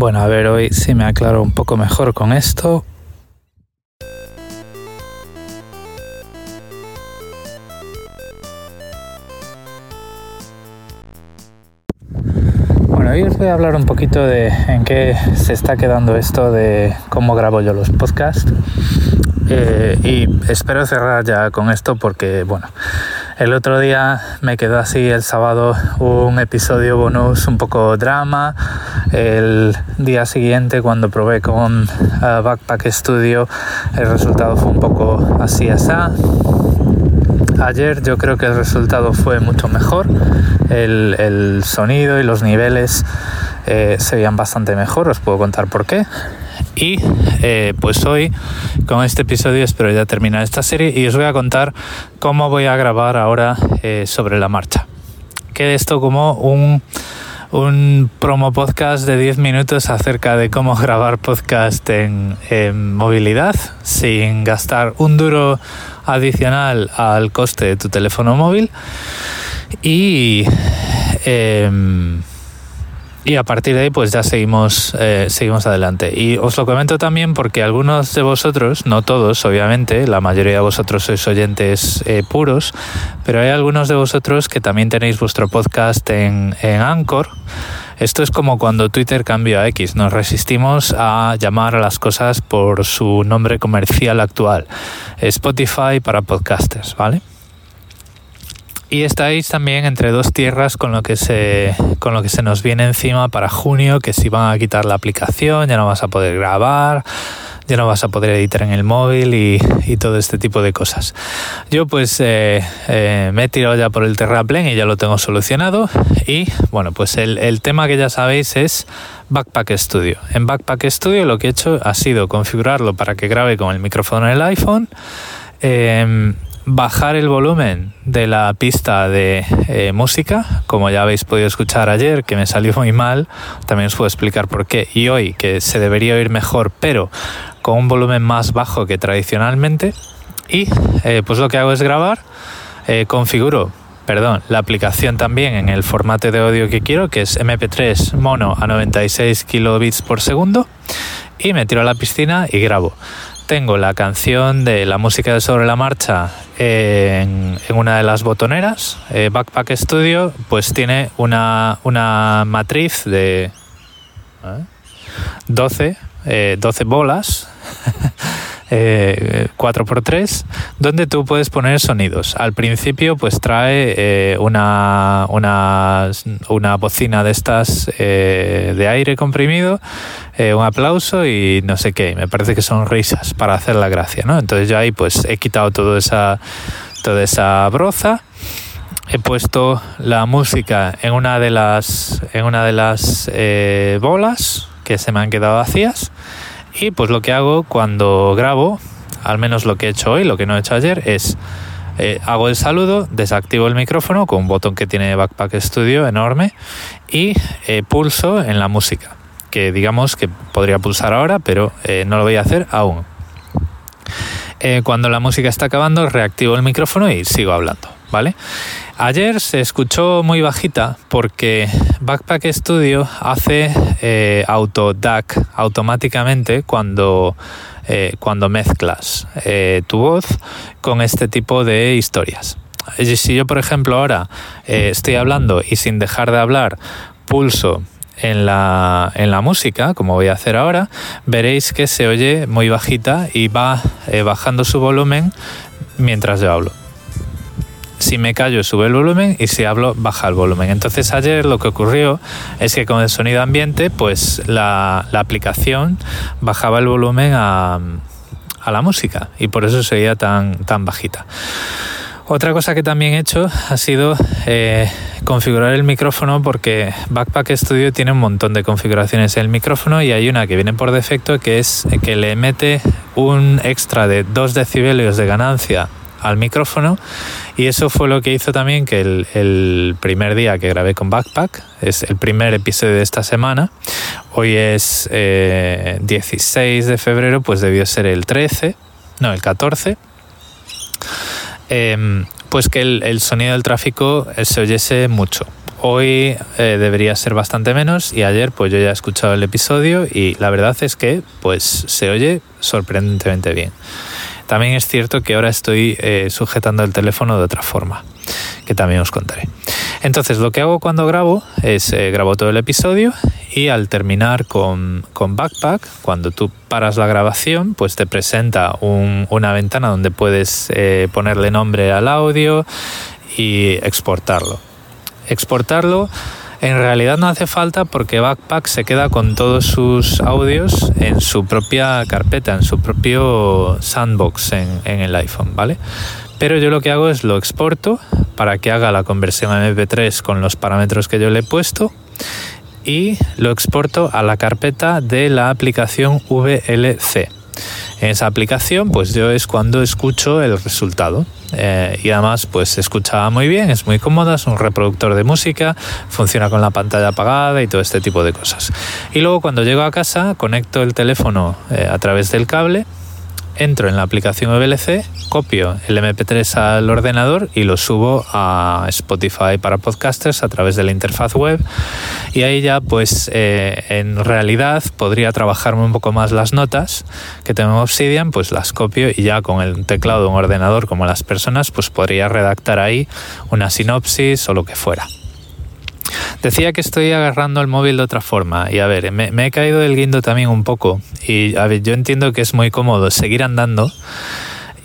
Bueno, a ver, hoy sí me aclaro un poco mejor con esto. Bueno, hoy os voy a hablar un poquito de en qué se está quedando esto de cómo grabo yo los podcasts. Eh, y espero cerrar ya con esto porque, bueno, el otro día me quedó así el sábado un episodio bonus un poco drama. El día siguiente cuando probé con uh, Backpack Studio el resultado fue un poco así así. Ayer yo creo que el resultado fue mucho mejor. El, el sonido y los niveles eh, se veían bastante mejor, os puedo contar por qué. Y eh, pues hoy con este episodio espero ya terminar esta serie y os voy a contar cómo voy a grabar ahora eh, sobre la marcha. Quede esto como un, un promo podcast de 10 minutos acerca de cómo grabar podcast en, en movilidad sin gastar un duro adicional al coste de tu teléfono móvil y eh, y a partir de ahí pues ya seguimos, eh, seguimos adelante. Y os lo comento también porque algunos de vosotros, no todos obviamente, la mayoría de vosotros sois oyentes eh, puros, pero hay algunos de vosotros que también tenéis vuestro podcast en, en Anchor. Esto es como cuando Twitter cambió a X. Nos resistimos a llamar a las cosas por su nombre comercial actual. Spotify para podcasters, ¿vale? Y estáis también entre dos tierras con lo que se con lo que se nos viene encima para junio, que si van a quitar la aplicación, ya no vas a poder grabar, ya no vas a poder editar en el móvil y, y todo este tipo de cosas. Yo pues eh, eh, me he tirado ya por el terraplén y ya lo tengo solucionado. Y bueno, pues el, el tema que ya sabéis es Backpack Studio. En Backpack Studio lo que he hecho ha sido configurarlo para que grabe con el micrófono en el iPhone. Eh, bajar el volumen de la pista de eh, música, como ya habéis podido escuchar ayer, que me salió muy mal, también os puedo explicar por qué, y hoy que se debería oír mejor, pero con un volumen más bajo que tradicionalmente, y eh, pues lo que hago es grabar, eh, configuro perdón, la aplicación también en el formato de audio que quiero, que es MP3 mono a 96 kilobits por segundo, y me tiro a la piscina y grabo. Tengo la canción de la música de sobre la marcha en, una de las botoneras. Eh, Backpack Studio pues tiene una, una matriz de ¿eh? 12, eh, 12 bolas. Eh, 4x3 donde tú puedes poner sonidos. Al principio pues trae eh, una, una, una bocina de estas eh, de aire comprimido eh, un aplauso y no sé qué. Me parece que son risas para hacer la gracia ¿no? entonces yo ahí pues he quitado toda esa toda esa broza. He puesto la música en una de las en una de las bolas que se me han quedado vacías y pues lo que hago cuando grabo, al menos lo que he hecho hoy, lo que no he hecho ayer, es eh, hago el saludo, desactivo el micrófono con un botón que tiene Backpack Studio enorme y eh, pulso en la música, que digamos que podría pulsar ahora, pero eh, no lo voy a hacer aún. Cuando la música está acabando, reactivo el micrófono y sigo hablando, ¿vale? Ayer se escuchó muy bajita porque Backpack Studio hace eh, auto DAC automáticamente cuando, eh, cuando mezclas eh, tu voz con este tipo de historias. Si yo, por ejemplo, ahora estoy hablando y sin dejar de hablar pulso en la, en la música, como voy a hacer ahora, veréis que se oye muy bajita y va bajando su volumen mientras yo hablo. Si me callo sube el volumen y si hablo baja el volumen. Entonces ayer lo que ocurrió es que con el sonido ambiente pues la, aplicación bajaba el volumen a, la música y por eso se oía tan, tan bajita. Otra cosa que también he hecho ha sido eh, configurar el micrófono porque Backpack Studio tiene un montón de configuraciones en el micrófono y hay una que viene por defecto que es que le mete un extra de 2 decibelios de ganancia al micrófono y eso fue lo que hizo también que el, primer día que grabé con Backpack, es el primer episodio de esta semana, hoy es eh, 16 de febrero, pues debió ser el 13, no, el 14, eh, pues que el, sonido del tráfico se oyese mucho. hoy eh, debería ser bastante menos y ayer pues yo ya he escuchado el episodio y la verdad es que pues se oye sorprendentemente bien. También es cierto que ahora estoy eh, sujetando el teléfono de otra forma, que también os contaré. Entonces lo que hago cuando grabo es eh, grabo todo el episodio y al terminar con, Backpack, cuando tú paras la grabación, pues te presenta una ventana donde puedes ponerle nombre al audio y exportarlo exportarlo en realidad no hace falta porque Backpack se queda con todos sus audios en su propia carpeta, en su propio sandbox en, el iPhone, ¿vale? Pero yo lo que hago es lo exporto para que haga la conversión a MP3 con los parámetros que yo le he puesto y lo exporto a la carpeta de la aplicación VLC. En esa aplicación, pues yo es cuando escucho el resultado. Eh, y además, pues se escucha muy bien, es muy cómoda, es un reproductor de música, funciona con la pantalla apagada y todo este tipo de cosas. Y luego cuando llego a casa, conecto el teléfono eh, a través del cable entro en la aplicación VLC, copio el MP3 al ordenador y lo subo a Spotify para podcasters a través de la interfaz web y ahí ya pues eh, en realidad podría trabajarme un poco más las notas que tengo en Obsidian, pues las copio y ya con el teclado de un ordenador como las personas pues podría redactar ahí una sinopsis o lo que fuera. Decía que estoy agarrando el móvil de otra forma y a ver, me, he caído del guindo también un poco y a ver, yo entiendo que es muy cómodo seguir andando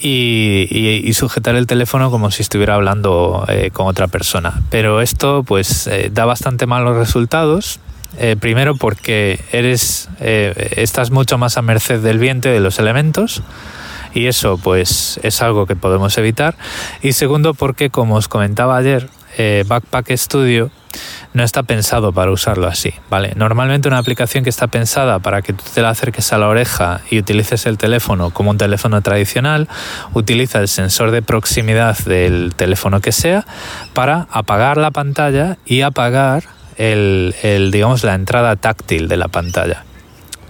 y, sujetar el teléfono como si estuviera hablando eh, con otra persona. Pero esto pues eh, da bastante malos resultados. Eh, primero porque eres, estás mucho más a merced del viento y de los elementos y eso pues es algo que podemos evitar. Y segundo porque como os comentaba ayer, Backpack Studio no está pensado para usarlo así, ¿vale? Normalmente una aplicación que está pensada para que tú te la acerques a la oreja y utilices el teléfono como un teléfono tradicional, utiliza el sensor de proximidad del teléfono que sea para apagar la pantalla y apagar el, digamos, la entrada táctil de la pantalla.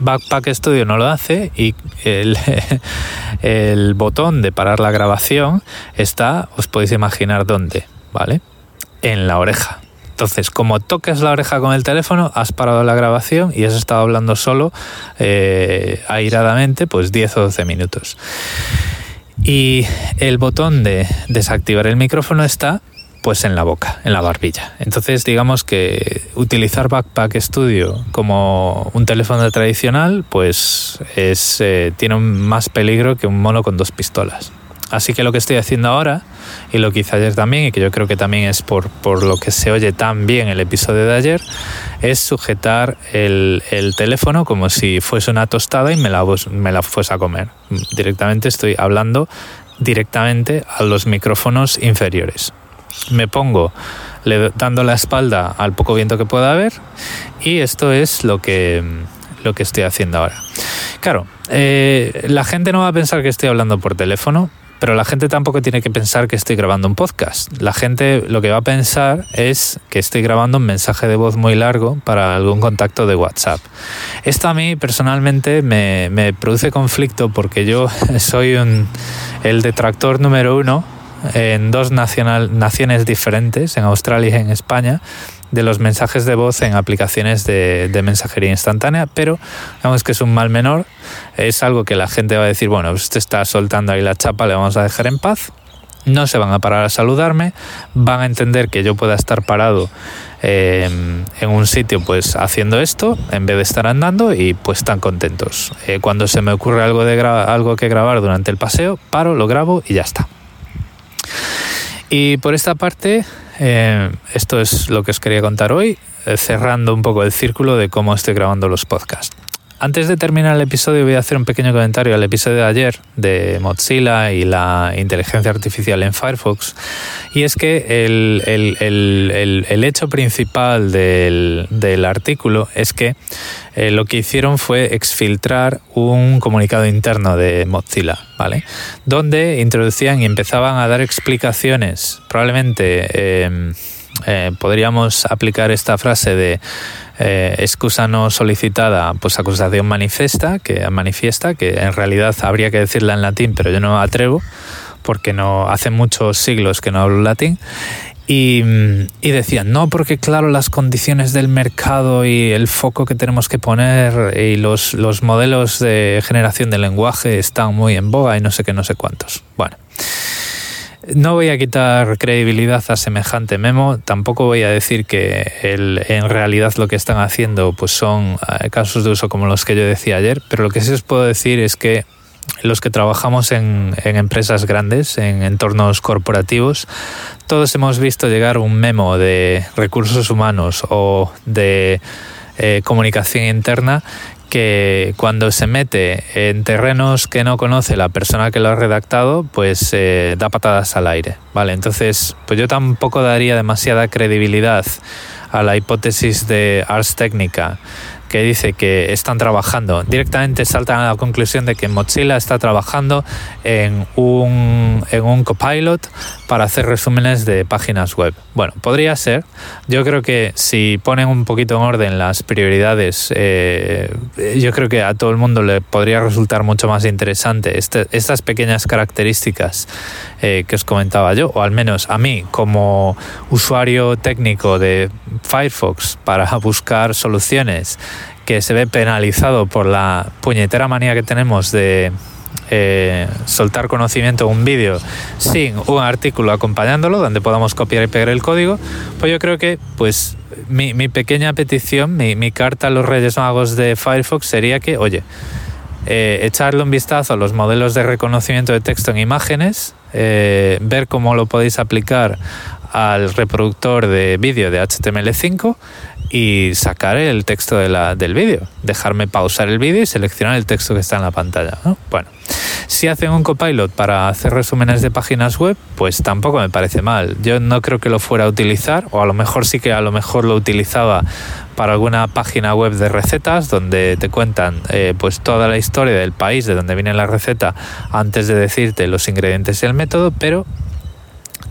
Backpack Studio no lo hace y el, el, botón de parar la grabación está, os podéis imaginar dónde, ¿vale? En la oreja. Entonces, como toques la oreja con el teléfono, has parado la grabación y has estado hablando solo eh, airadamente, pues 10 o 12 minutos. Y el botón de desactivar el micrófono está pues en la boca, en la barbilla. Entonces, digamos que utilizar Backpack Studio como un teléfono tradicional, pues es, eh, tiene más peligro que un mono con dos pistolas. Así que lo que estoy haciendo ahora, y lo que hice ayer también, y que yo creo que también es por, lo que se oye tan bien el episodio de ayer, es sujetar el, teléfono como si fuese una tostada y me la, me la fuese a comer. Directamente estoy hablando directamente a los micrófonos inferiores. Me pongo dando la espalda al poco viento que pueda haber y esto es lo que, lo que estoy haciendo ahora. Claro, eh, la gente no va a pensar que estoy hablando por teléfono, pero la gente tampoco tiene que pensar que estoy grabando un podcast. La gente lo que va a pensar es que estoy grabando un mensaje de voz muy largo para algún contacto de WhatsApp. Esto a mí personalmente me, produce conflicto porque yo soy el detractor número uno en dos naciones diferentes, en Australia y en España, de los mensajes de voz en aplicaciones de, mensajería instantánea, pero digamos que es un mal menor, es algo que la gente va a decir, bueno, usted está soltando ahí la chapa, le vamos a dejar en paz, no se van a parar a saludarme, van a entender que yo pueda estar parado eh, en un sitio pues haciendo esto en vez de estar andando y pues están contentos. Eh, cuando se me ocurre algo, de algo que grabar durante el paseo, paro, lo grabo y ya está. Y por esta parte, eh, esto es lo que os quería contar hoy, eh, cerrando un poco el círculo de cómo estoy grabando los podcasts. Antes de terminar el episodio voy a hacer un pequeño comentario al episodio de ayer de Mozilla y la inteligencia artificial en Firefox. Y es que el, hecho principal del, artículo es que eh, lo que hicieron fue exfiltrar un comunicado interno de Mozilla, ¿vale? Donde introducían y empezaban a dar explicaciones, probablemente eh, eh, podríamos aplicar esta frase de eh, excusa no solicitada, pues acusación manifiesta, que manifiesta, que en realidad habría que decirla en latín, pero yo no atrevo porque no hace muchos siglos que no hablo latín Y, decían, no, porque claro, las condiciones del mercado y el foco que tenemos que poner y los, los modelos de generación de lenguaje están muy en boga y no sé qué, no sé cuántos. Bueno, no voy a quitar credibilidad a semejante memo, tampoco voy a decir que en realidad lo que están haciendo pues son eh, casos de uso como los que yo decía ayer, pero lo que sí os puedo decir es que los que trabajamos en, empresas grandes, en entornos corporativos, todos hemos visto llegar un memo de recursos humanos o de eh, comunicación interna que cuando se mete en terrenos que no conoce la persona que lo ha redactado, pues eh, da patadas al aire, ¿vale? Entonces, pues yo tampoco daría demasiada credibilidad a la hipótesis de Ars Technica que dice que están trabajando, directamente saltan a la conclusión de que Mozilla está trabajando en un, en un copilot para hacer resúmenes de páginas web. Bueno, podría ser. Yo creo que si ponen un poquito en orden las prioridades, eh, yo creo que a todo el mundo le podría resultar mucho más interesante este, estas pequeñas características eh, que os comentaba yo, o al menos a mí como usuario técnico de Firefox para buscar soluciones que se ve penalizado por la puñetera manía que tenemos de eh, soltar conocimiento un vídeo sin un artículo acompañándolo donde podamos copiar y pegar el código, pues yo creo que pues mi, pequeña petición, mi, carta a los Reyes Magos de Firefox sería que, oye, eh, echarle un vistazo a los modelos de reconocimiento de texto en imágenes, eh, ver cómo lo podéis aplicar al reproductor de vídeo de HTML5 y sacar el texto de la, del vídeo, dejarme pausar el vídeo y seleccionar el texto que está en la pantalla. Bueno, si hacen un copilot para hacer resúmenes de páginas web, pues tampoco me parece mal. Yo no creo que lo fuera a utilizar, o a lo mejor sí que a lo mejor lo utilizaba para alguna página web de recetas donde te cuentan eh, pues toda la historia del país de donde viene la receta antes de decirte los ingredientes y el método, pero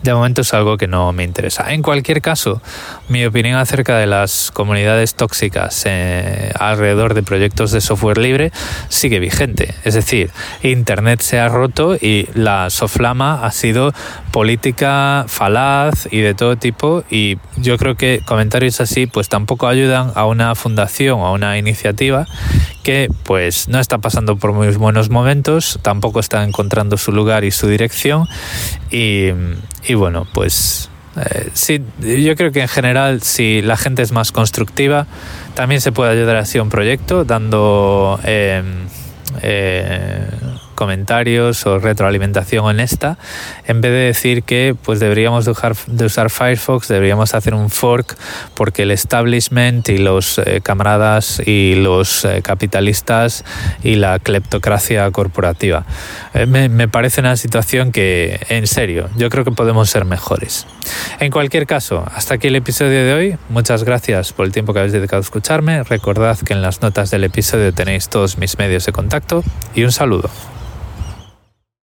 de momento es algo que no me interesa. En cualquier caso, mi opinión acerca de las comunidades tóxicas eh, alrededor de proyectos de software libre sigue vigente. Es decir, Internet se ha roto y la soflama ha sido política falaz y de todo tipo y yo creo que comentarios así pues tampoco ayudan a una fundación o a una iniciativa que pues no está pasando por muy buenos momentos, tampoco está encontrando su lugar y su dirección y, bueno, pues eh, sí, yo creo que en general si la gente es más constructiva, también se puede ayudar así a un proyecto dando... Em, eh, comentarios o retroalimentación honesta, en vez de decir que pues deberíamos dejar de usar Firefox, deberíamos hacer un fork porque el establishment y los eh, camaradas y los eh, capitalistas y la cleptocracia corporativa. Eh, me, me, parece una situación que, en serio, yo creo que podemos ser mejores. En cualquier caso, hasta aquí el episodio de hoy. Muchas gracias por el tiempo que habéis dedicado a escucharme. Recordad que en las notas del episodio tenéis todos mis medios de contacto y un saludo.